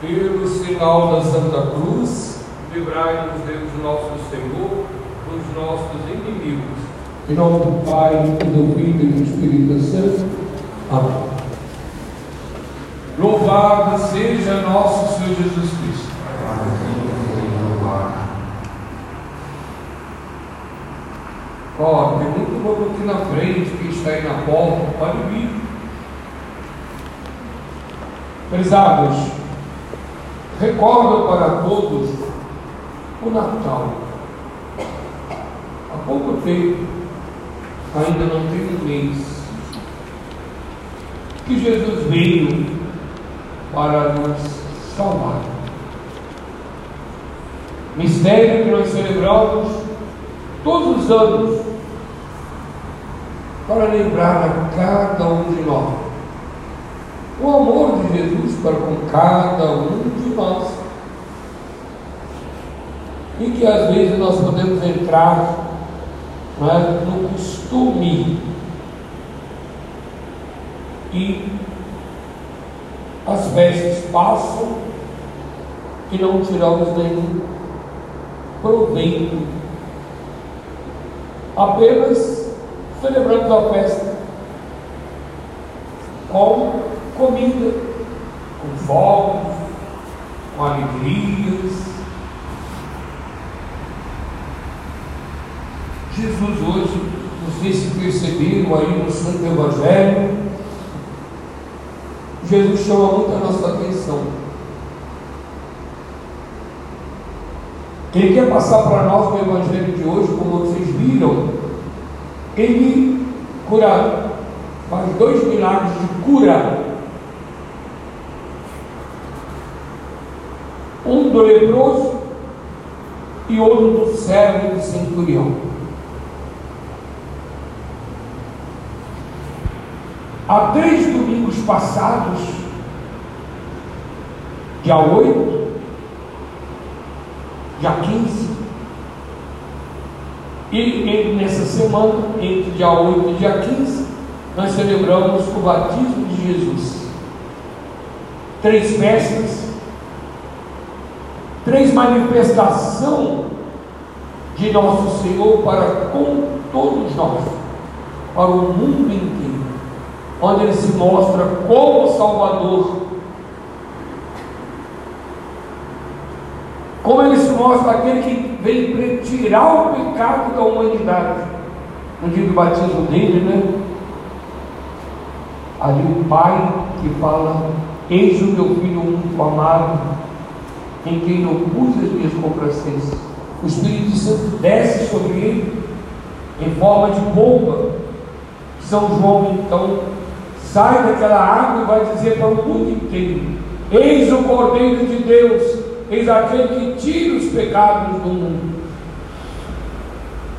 Pelo sinal da Santa Cruz, livrai-nos Deus nosso Senhor dos nossos inimigos. Em nome do Pai, e do Filho e do Espírito Santo. Amém. Louvado seja nosso Senhor Jesus Cristo. Ó, tem muito povo aqui na frente que está aí na porta, pode vir. Prezados, recordo para todos o Natal. Há pouco tempo, ainda não tem um mês, que Jesus veio para nos salvar. Mistério que nós celebramos todos os anos para lembrar a cada um de nós o amor de Jesus para com cada um de nós. E que às vezes nós podemos entrar é, no costume e as festas passam e não tiramos nenhum proveito. Apenas celebramos a festa com comida, com fogos, com alegrias. Jesus hoje nos fez perceber aí no Santo Evangelho. Jesus chama muito a nossa atenção. Ele quer passar para nós no Evangelho de hoje, como vocês viram, ele cura, faz dois milagres de cura. Do leproso e outro do servo do centurião. Há três domingos passados, dia 8, dia 15, e nessa semana, entre dia 8 e dia 15, nós celebramos o batismo de Jesus. Três festas, três manifestações de nosso Senhor para com todos nós, para o mundo inteiro, onde Ele se mostra como Salvador, como Ele se mostra aquele que veio tirar o pecado da humanidade. No dia do batismo dele, né? Ali o Pai que fala: Eis o meu filho muito amado, em quem não pus as minhas complacências. O Espírito Santo desce sobre ele em forma de bomba. São João então sai daquela água e vai dizer para o mundo inteiro: Eis o Cordeiro de Deus, eis aquele que tira os pecados do mundo.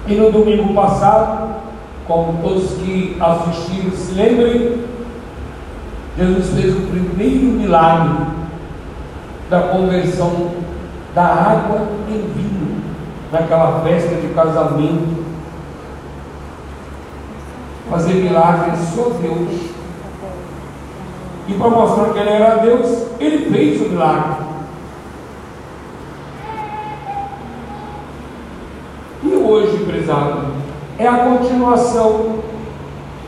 E no domingo passado, como todos que assistiram se lembrem, Jesus fez o primeiro milagre da conversão da água em vinho, naquela festa de casamento. Fazer milagres só Deus. E para mostrar que ele era Deus, ele fez o milagre. E hoje, prezado, é a continuação.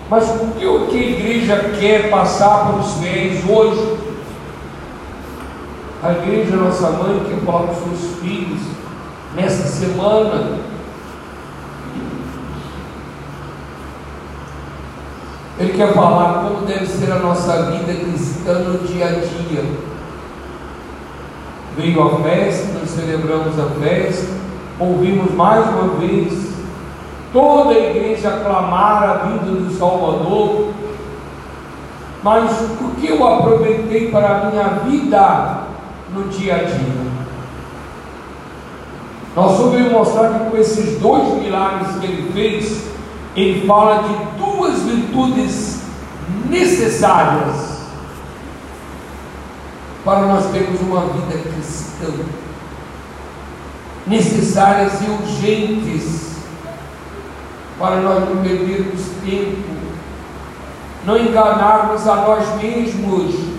Mas o que, o que a igreja quer passar para os fiéis hoje? A igreja, nossa mãe, que para os seus filhos nessa semana. Ele quer falar como deve ser a nossa vida cristã no dia a dia. Veio a festa, nós celebramos a festa, ouvimos mais uma vez toda a igreja aclamar a vinda do Salvador. Mas o que eu aproveitei para a minha vida no dia a dia? Nós vamos mostrar que com esses dois milagres que ele fez, ele fala de duas virtudes necessárias para nós termos uma vida cristã, necessárias e urgentes para nós não perdermos tempo, não enganarmos a nós mesmos.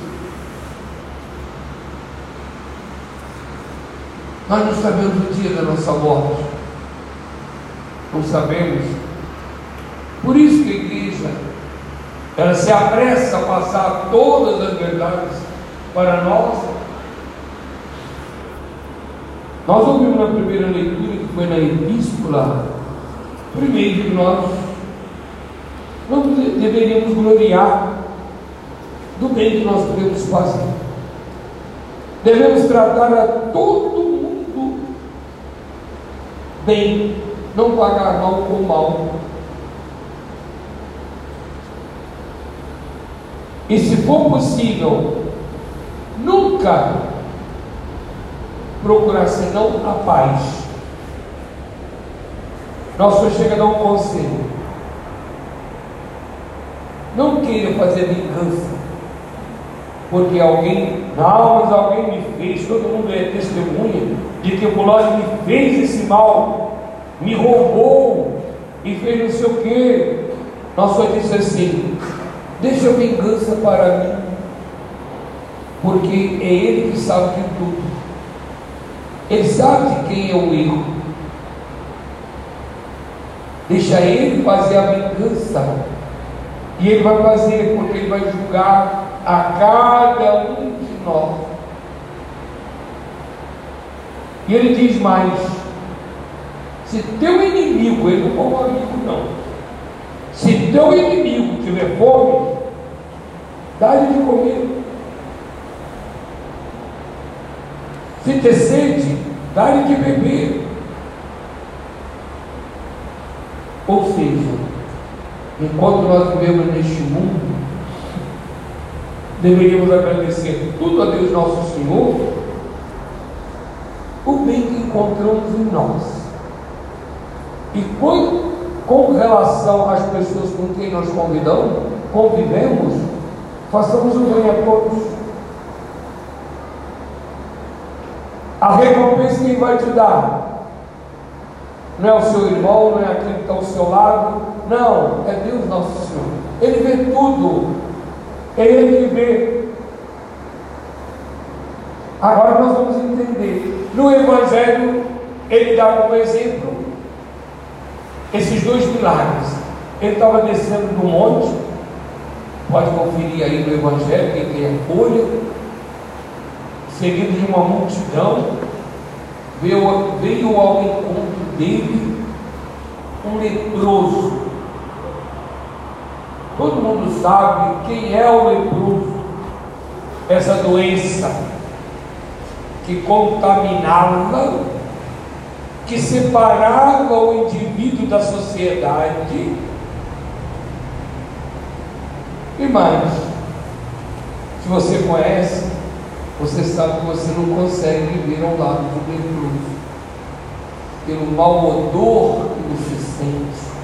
Nós não sabemos o dia da nossa morte. Não sabemos. Por isso que a igreja ela se apressa a passar todas as verdades para nós. Nós ouvimos na primeira leitura, que foi na epístola, primeiro que nós não deveríamos gloriar do bem que nós podemos fazer. Devemos tratar a todo bem, não pagar mal com mal. E se for possível, nunca procurar senão a paz. Nós só chega a dar um conselho. Não queira fazer vingança porque alguém, não, mas alguém me fez, todo mundo é testemunha de que fulano me fez esse mal, me roubou e fez não sei o quê. Nós só disse assim, deixa a vingança para mim, porque é ele que sabe de tudo. Ele sabe de quem é o erro. Deixa ele fazer a vingança. E ele vai fazer, porque ele vai julgar a cada um de nós. E ele diz mais: se teu inimigo, ele não como amigo, não. Se teu inimigo tiver fome, dá-lhe de comer. Se ter sede, dá-lhe de beber. Ou seja, enquanto nós vivemos neste mundo, deveríamos agradecer tudo a Deus nosso Senhor, o bem que encontramos em nós. E com relação às pessoas com quem nós convidamos, convivemos, façamos o bem a todos. A recompensa quem vai te dar não é o seu irmão, não é aquele que está ao seu lado, não, é Deus nosso Senhor. Ele vê tudo, é ele que vê. Agora nós vamos entender. No Evangelho, ele dá como exemplo esses dois milagres. Ele estava descendo do monte, pode conferir aí no Evangelho, quem tem a folha, seguido de uma multidão, veio, veio ao encontro dele um leproso Todo mundo sabe quem é o leproso. Essa doença que contaminava, que separava o indivíduo da sociedade. E mais, se você conhece, você sabe que você não consegue viver ao lado do leproso, pelo mau odor que você sente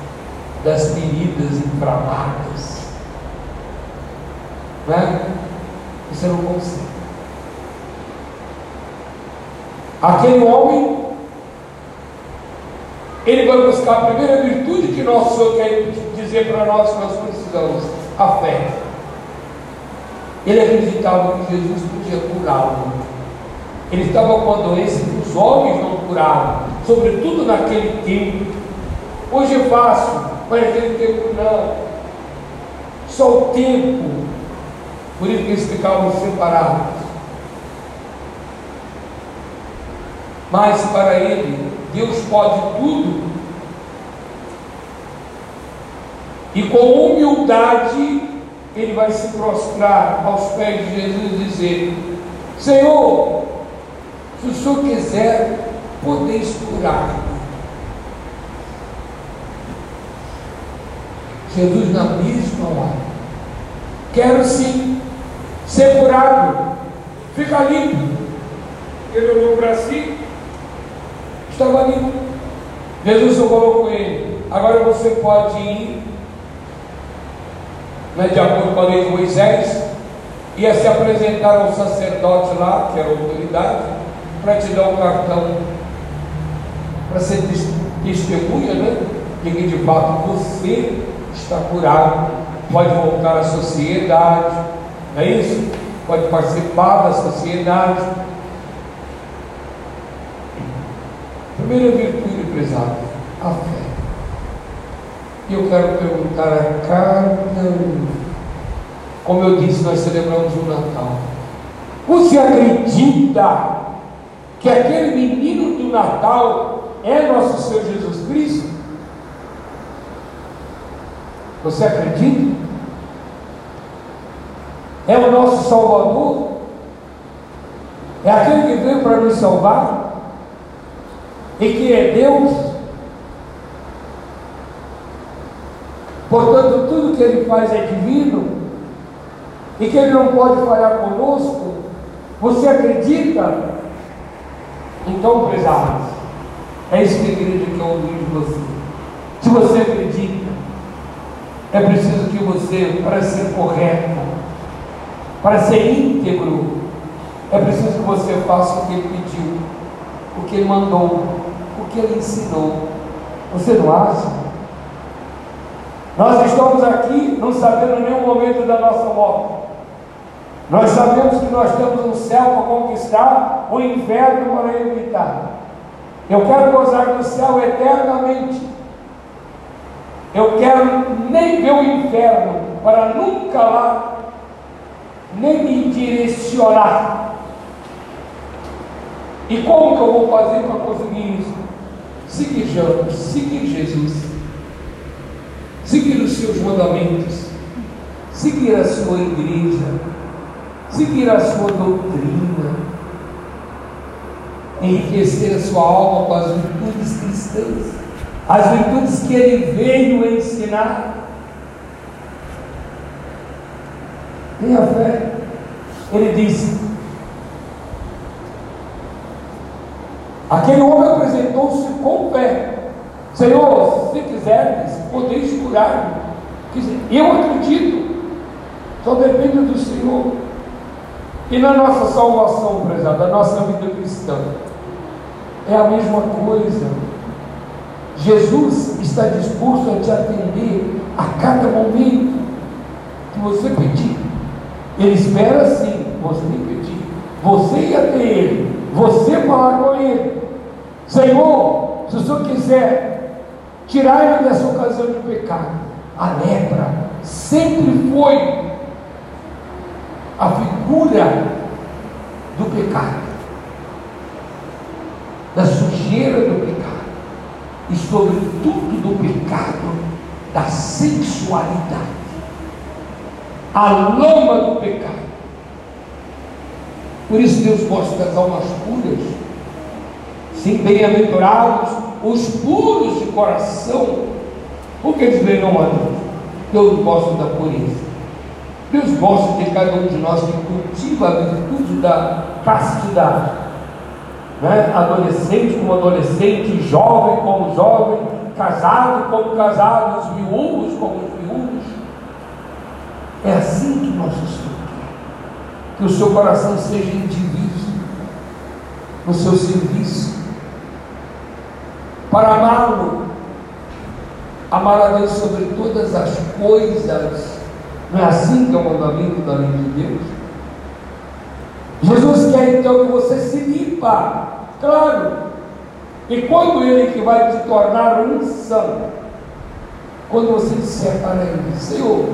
das feridas inflamadas. Não é? Você não consegue. Aquele homem, ele vai buscar a primeira virtude que nosso Senhor quer dizer para nós que nós precisamos: a fé. Ele acreditava que Jesus podia curá-lo. Ele estava com a doença que os homens não curavam, sobretudo naquele tempo. Hoje é fácil, mas naquele tempo não. Só o tempo. Por isso que eles ficavam separados. Mas para ele, Deus pode tudo. E com humildade, ele vai se prostrar aos pés de Jesus e dizer: Senhor, se o Senhor quiser, podeis curar. Jesus na mesma hora. Quero sim ser curado, ficar limpo. Ele olhou para si, estava limpo. Jesus falou com ele: agora você pode ir, né, de acordo com a lei de Moisés, ia se apresentar ao sacerdote lá, que era autoridade, para te dar um cartão, para ser testemunha, né? De que de fato você está curado, pode voltar à sociedade, não é isso? Pode participar da sociedade. Primeira virtude, prezado, a fé. E eu quero perguntar a cada um, como eu disse, nós celebramos o Natal. Você acredita que aquele menino do Natal é nosso Senhor Jesus Cristo? Você acredita? É o nosso Salvador? É aquele que veio para nos salvar? E que é Deus? Portanto, tudo que ele faz é divino e que ele não pode falhar conosco. Você acredita? Então, prezados, é isso que a igreja quer ouvir de você. Se você acredita, é preciso que você, para ser correto, para ser íntegro, é preciso que você faça o que ele pediu, o que ele mandou, o que ele ensinou. Você não acha? Nós estamos aqui não sabendo nenhum momento da nossa morte. Nós sabemos que nós temos um céu para conquistar, um inferno para evitar. Eu quero gozar do céu eternamente. Eu quero nem ver o inferno para nunca lá nem me direcionar. E como que eu vou fazer para conseguir isso? Seguir seguir Jesus, seguir os seus mandamentos, seguir a sua igreja, seguir a sua doutrina, enriquecer a sua alma com as virtudes cristãs, as virtudes que ele veio ensinar. Tenha fé. Ele disse: Aquele homem apresentou-se com fé. Senhor, se quiseres, podeis curar-me. Eu acredito, só depende do Senhor. E na nossa salvação, prezada, a nossa vida cristã, é a mesma coisa. Jesus está disposto a te atender a cada momento que você pedir. Ele espera sim você pedir, você ir até Ele, você falar com Ele. Senhor, se o Senhor quiser tirar ele dessa ocasião de pecado, a lepra sempre foi a figura do pecado, da sujeira do pecado, e sobretudo do pecado da sensualidade, a lama do pecado. Por isso Deus gosta das almas puras, sim, bem-aventurados os puros de coração, porque eles verão a Deus. Deus gosta da pureza. Deus gosta de cada um de nós que cultiva a virtude da castidade. Né? Adolescente como adolescente, jovem como jovem, casado como casado, os viúvos como os viúvos. É assim que Senhor quer. Que o seu coração seja indivíduo no seu serviço. Para amá-lo, amar a Deus sobre todas as coisas não é assim que é o mandamento da lei de Deus? Jesus quer então que você se limpa, claro. E quando ele que vai te tornar um santo, quando você disser para ele, Senhor,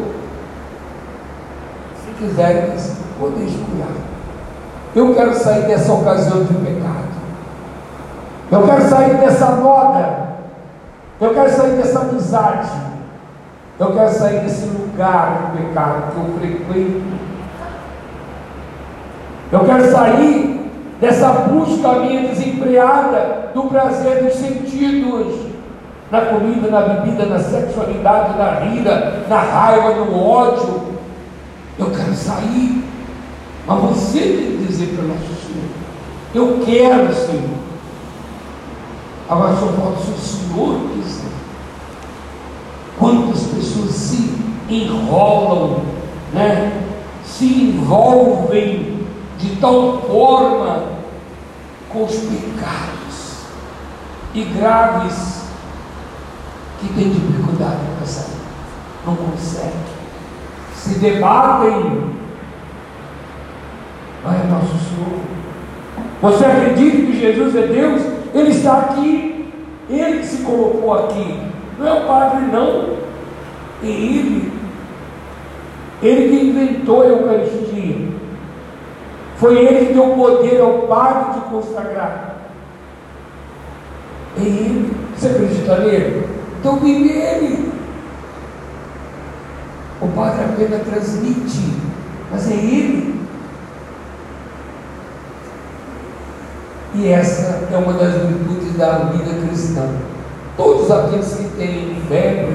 se quiseres, podeis curar. Eu quero sair dessa ocasião de pecado. Eu quero sair dessa moda. Eu quero sair dessa amizade. Eu quero sair desse lugar do pecado que eu frequento. Eu quero sair dessa busca minha desempregada do prazer dos sentidos, na comida, na bebida, na sexualidade, na rira, na raiva, no ódio. Eu quero sair. Mas você tem que dizer para o nosso Senhor: Eu quero, Senhor. Agora só falta o Senhor quiser. Quantas pessoas se enrolam, né? se envolvem de tal forma com os pecados e graves que têm dificuldade para sair, não conseguem, se debatem. Vai nosso Senhor. Você acredita que Jesus é Deus? Ele está aqui, ele se colocou aqui. Não é o padre, não. E ele, ele que inventou a Eucaristia. Foi ele que deu poder ao padre de consagrar. É ele. Você acredita nele? Então vive ele. O padre apenas transmite, mas é ele. E essa é uma das virtudes da vida cristã. Todos aqueles que têm fé,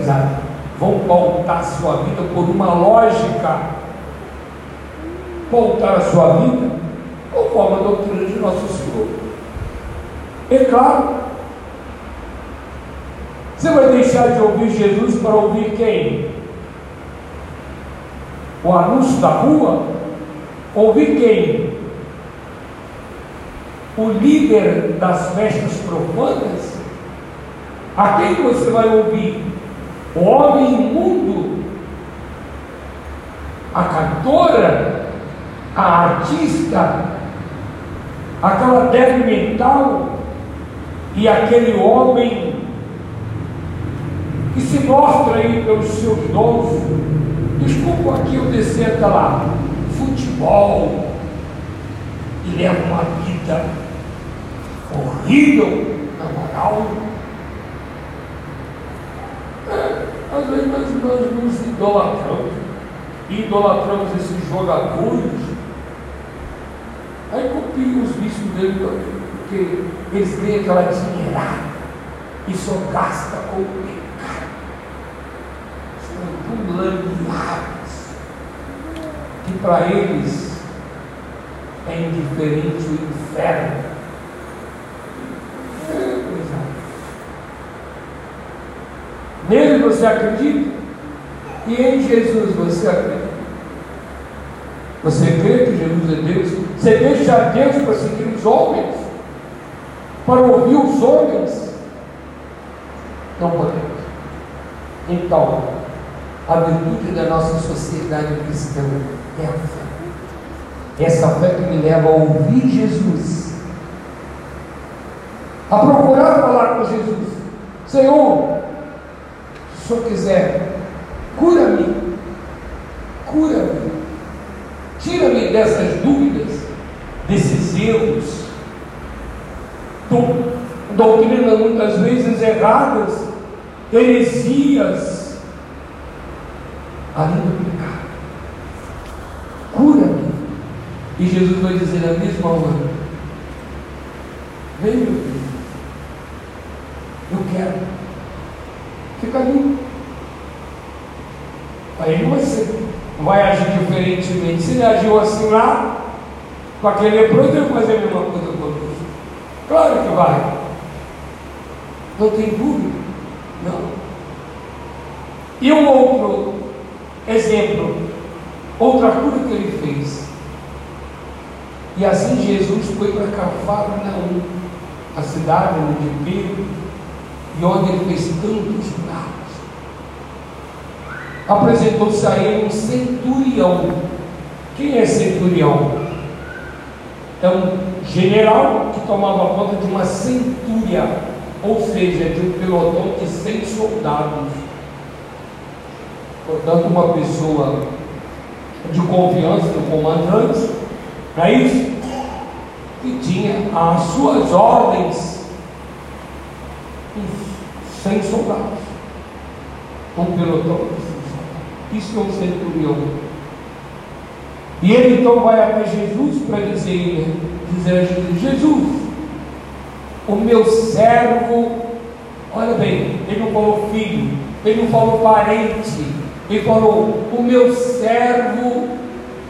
vão pautar sua vida por uma lógica, pautar a sua vida conforme a doutrina de Nosso Senhor. É claro, você vai deixar de ouvir Jesus para ouvir quem? O anúncio da rua? Ouvir quem? O líder das festas profanas? A quem você vai ouvir? O homem imundo? A cantora? A artista? Aquela débil mental? E aquele homem que se mostra aí pelos seus dons. Desculpa aqui eu descer até lá. Futebol. E leva uma vida horrível, na moral. Às vezes nós, nos idolatramos. Idolatramos esses jogadores. Aí copiam os vícios dele, porque eles têm aquela dinheirada e só gasta com o lambiados, que para eles é indiferente o inferno. Nele você acredita? E em Jesus você acredita? Você crê que Jesus é Deus? Você deixa Deus para seguir os homens? Para ouvir os homens? Não podemos. Então, a virtude da nossa sociedade cristã é a fé. Essa fé que me leva a ouvir Jesus, a procurar falar com Jesus. Senhor, se o Senhor quiser, cura-me, cura-me, tira-me dessas dúvidas, desses erros, doutrinas muitas vezes erradas, heresias, além do pecado. Cura-me. E Jesus vai dizer na mesma hora: Vem, meu filho. Eu quero. Fica ali. Aí você vai agir Se ele agiu assim lá, com aquele leproso, ele vai fazer a mesma coisa conosco. Claro que vai. Não tem dúvida. Não. E o outro Exemplo, outra cura que ele fez. E assim Jesus foi para Cafarnaum, a cidade onde Pedro, e onde ele fez tantos milagres. Apresentou-se a ele um centurião. Quem é centurião? É um general que tomava conta de uma centúria, ou seja, de um pelotão de 100 soldados. Portanto, uma pessoa de confiança do comandante, não é isso? Que tinha as suas ordens sem soldados. Um pelotão de 100 soldados. Isso é um centurião. E ele então vai até Jesus para dizer, dizer a Jesus, Jesus, o meu servo, olha bem, ele não falou filho, ele não falou parente, e falou: O meu servo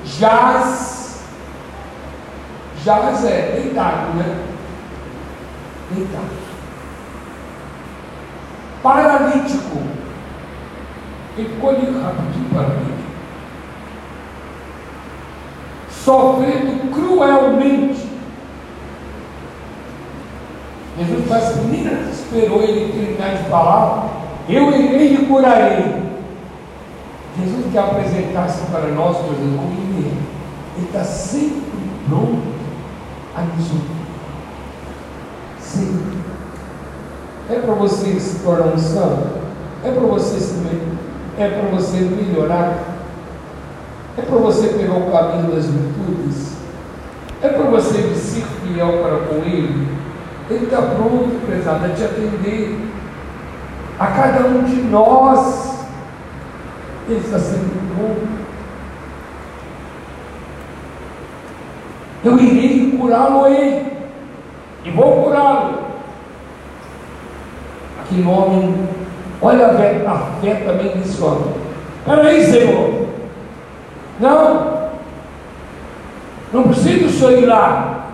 jaz, jaz é deitado, né? Deitado. Paralítico. Ele ficou ali rapidinho paralítico. Sofrendo cruelmente. Jesus faz menina esperou ele terminar de falar. Eu irei e curarei. Jesus quer apresentar-se para nós, meus irmãos, como Ele é. Ele está sempre pronto a nos ouvir. Sim. É para você se tornar um santo? É para você se é para você melhorar? É para você pegar o caminho das virtudes? É para você ser fiel para com Ele? Ele está pronto, prezado, a te atender. A cada um de nós, Ele está sendo bom. Eu irei curá-lo-ei. E vou curá-lo. Aquele homem, olha a fé, a fé também desse homem. Peraí, Senhor. Não. Não precisa o senhor ir lá.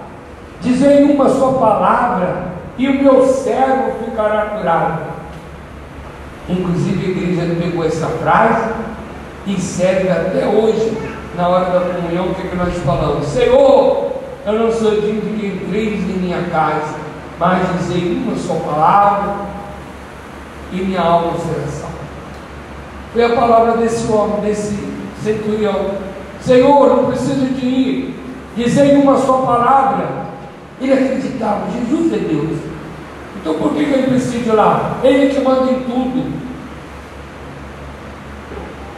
Dizer uma só palavra e o meu servo ficará curado. Inclusive a igreja pegou essa frase e serve até hoje, na hora da comunhão, o que, é que nós falamos? Senhor, eu não sou digno de que entreis em minha casa, mas dizei uma só palavra e minha alma será salva. Foi a palavra desse homem, desse centurião. Senhor, não preciso de ir. Dizei uma só palavra. Ele acreditava, Jesus é Deus. Então por que ele precisa ir lá? Ele que manda em tudo.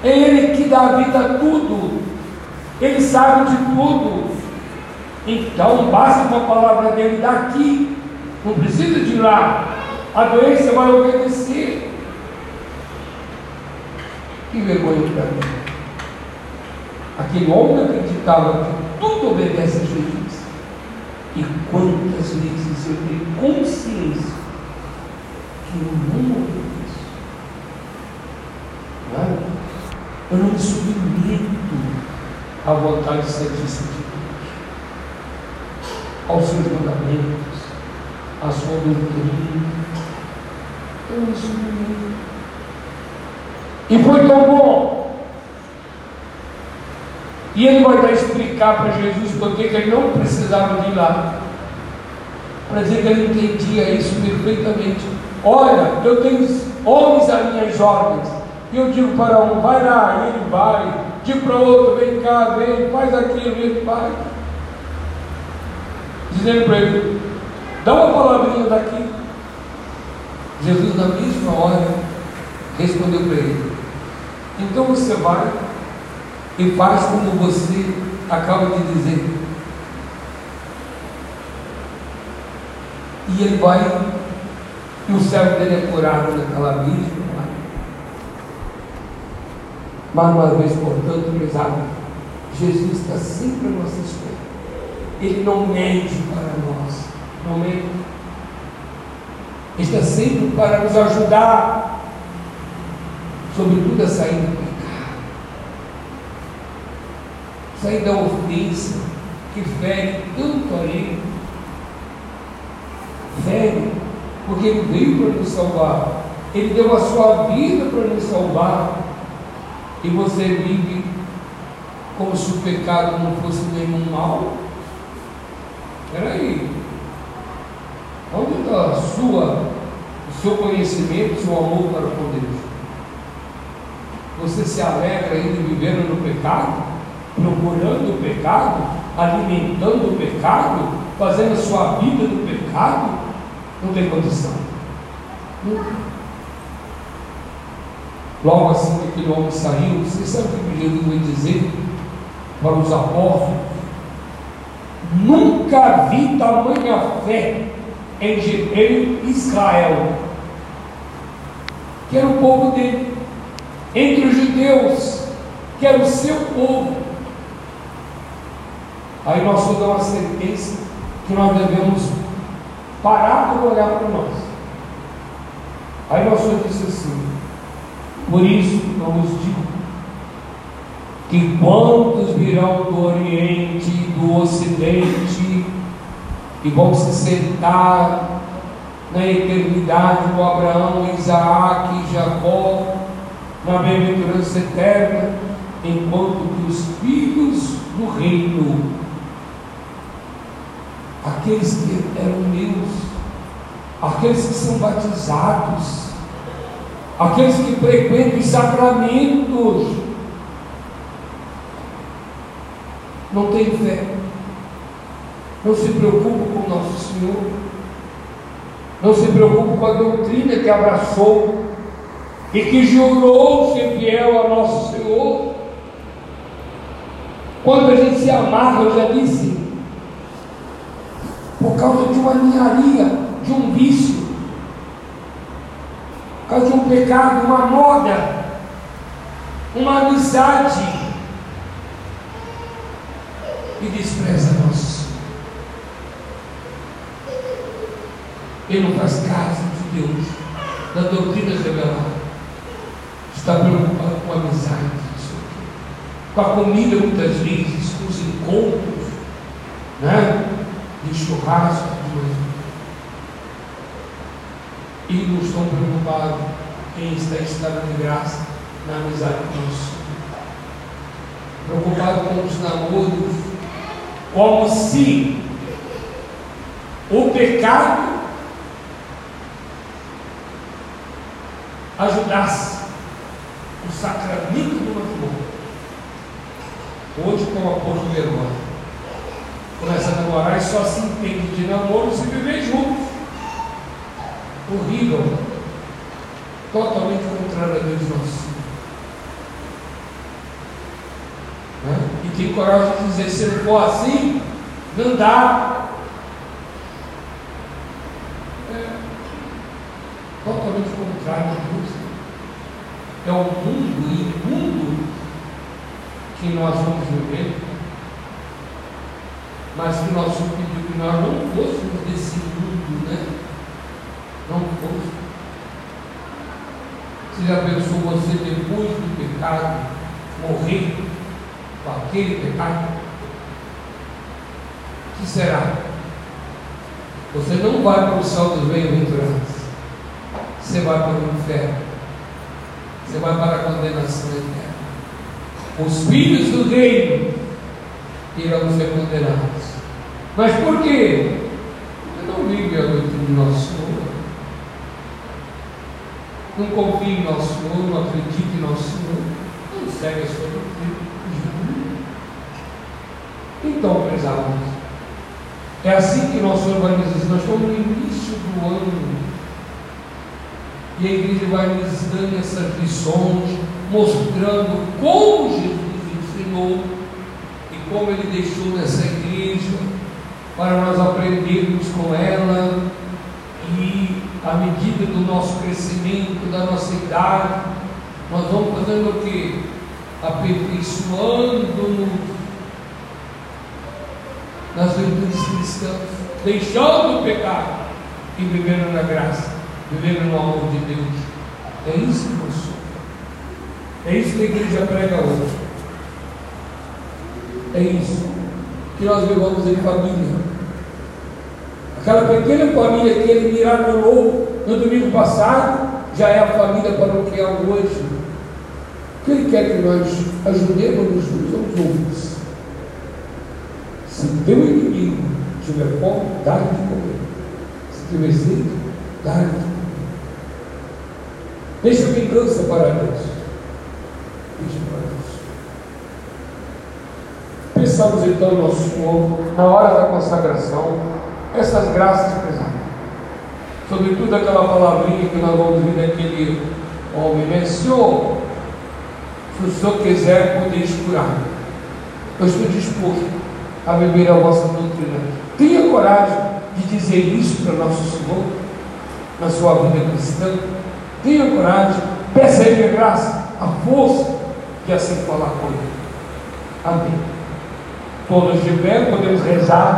É Ele que dá a vida a tudo. Ele sabe de tudo. Então, basta uma palavra dele daqui, não precisa de lá. A doença vai obedecer. Que vergonha para mim. Aquele homem acreditava que tudo obedece a Jesus. E quantas vezes eu tenho consciência que eu não obedeço. Não é? Eu não me submeto à vontade santíssima de aos seus mandamentos, à sua doutrina. Eu isso E foi tão bom. E ele vai dar explicar para Jesus por que ele não precisava de ir lá. Para dizer que ele entendia isso perfeitamente. Olha, eu tenho homens às minhas ordens. E eu digo para um, vai lá, e ele vai. Digo para outro, vem cá, vem, faz aquilo, ele vai dizendo para ele: dá uma palavrinha daqui. Jesus, na mesma hora, respondeu para ele: então você vai e faz como você acaba de dizer. E ele vai, e o servo dele é curado mesma hora. Mais uma vez, portanto, prezado, Jesus está sempre à nossa espera. Ele não mente para nós. Não mente. Está sempre para nos ajudar, sobretudo a sair do pecado, sair da ofensa que fere tanto a Ele. Fere, porque Ele veio para nos salvar. Ele deu a sua vida para nos salvar. E você vive como se o pecado não fosse nenhum mal. Peraí. Onde está a sua, o seu conhecimento, o seu amor para com Deus? Você se alegra ainda vivendo no pecado? Procurando o pecado? Alimentando o pecado? Fazendo a sua vida no pecado? Não tem condição. Não Logo assim que aquele homem saiu, você sabe o que Jesus vai dizer para os apóstolos? Nunca vi tamanha fé em Israel, que era o povo dele, entre os judeus, que era o seu povo. Aí nós dar uma sentença que nós devemos parar de olhar para nós. Aí nós só disse assim, por isso eu vos digo, que quantos virão do Oriente e do Ocidente e vão se sentar na eternidade com Abraão, Isaac e Jacó, na bem-aventurança eterna, enquanto que os filhos do reino, aqueles que eram meus, aqueles que são batizados, aqueles que frequentam os sacramentos, não tem fé, não se preocupa com Nosso Senhor, Não se preocupe com a doutrina que abraçou e que jurou ser fiel a nosso Senhor. Quando a gente se amarra, eu já disse, por causa de uma ninharia, de um vício, por causa de um pecado, uma moda, uma amizade, e despreza nosso Senhor. Ele não faz caso de Deus, da doutrina revelada. Está preocupado com a amizade, com a comida muitas vezes, com os encontros, né? De churrasco, de e não estão preocupados em estar em estado de graça na amizade com nós. Preocupado com os namoros, como se o pecado ajudasse o sacramento do matrimônio. Hoje, com o apóstolo Herói, começa a namorar e só se entende de namoro se viver juntos. Horrível, totalmente contrário a Deus nosso. Né? E tem coragem de dizer: se não for assim, não dá. É totalmente contrário a Deus. É o mundo imundo que nós vamos viver, mas que nós pediu que nós não fôssemos desse mundo, né? Não fôssemos. Você já pensou você depois do pecado morrer com aquele pecado? O que será? Você não vai para o céu dos bem-aventurantes. Você vai para o inferno. Você vai para a condenação eterna. Os filhos do reino irão ser condenados. Mas por quê? Porque não vive a doutrina do nosso Senhor. Não confia em nosso Senhor, não acredita em nosso Senhor. Não segue a sua doutrina. Então, prezados, é assim que nós organizamos. Nós estamos no início do ano. E a igreja vai nos dando essas lições, mostrando como Jesus ensinou como ele deixou nessa igreja para nós aprendermos com ela e à medida do nosso crescimento, da nossa idade, nós vamos fazendo o que? Aperfeiçoando-nos nas virtudes cristãs, deixando o pecado e vivendo na graça, vivendo no amor de Deus. É isso que nós somos. É isso que a igreja prega hoje. É isso que nós vivamos em família. Aquela pequena família que ele mirabolou no domingo passado, já é a família paroquial hoje. O que ele quer que nós ajudemos uns aos outros. Se teu inimigo tiver fome, dá-lhe de comer. Se tiver sede, dá-lhe de comer. Deixa a vingança para Deus. Deixa para Deus. Pensamos então, nosso Senhor, na hora da consagração, essas graças pesadas. Sobretudo aquela palavrinha que nós vamos ver daquele homem, né? Senhor, se o Senhor quiser, podeis curar. Eu estou disposto a beber a vossa doutrina. Tenha coragem de dizer isso para nosso Senhor na sua vida cristã. Tenha coragem, peça a Ele a graça, a força de assim falar com Ele. Amém. Todos de pé, podemos rezar.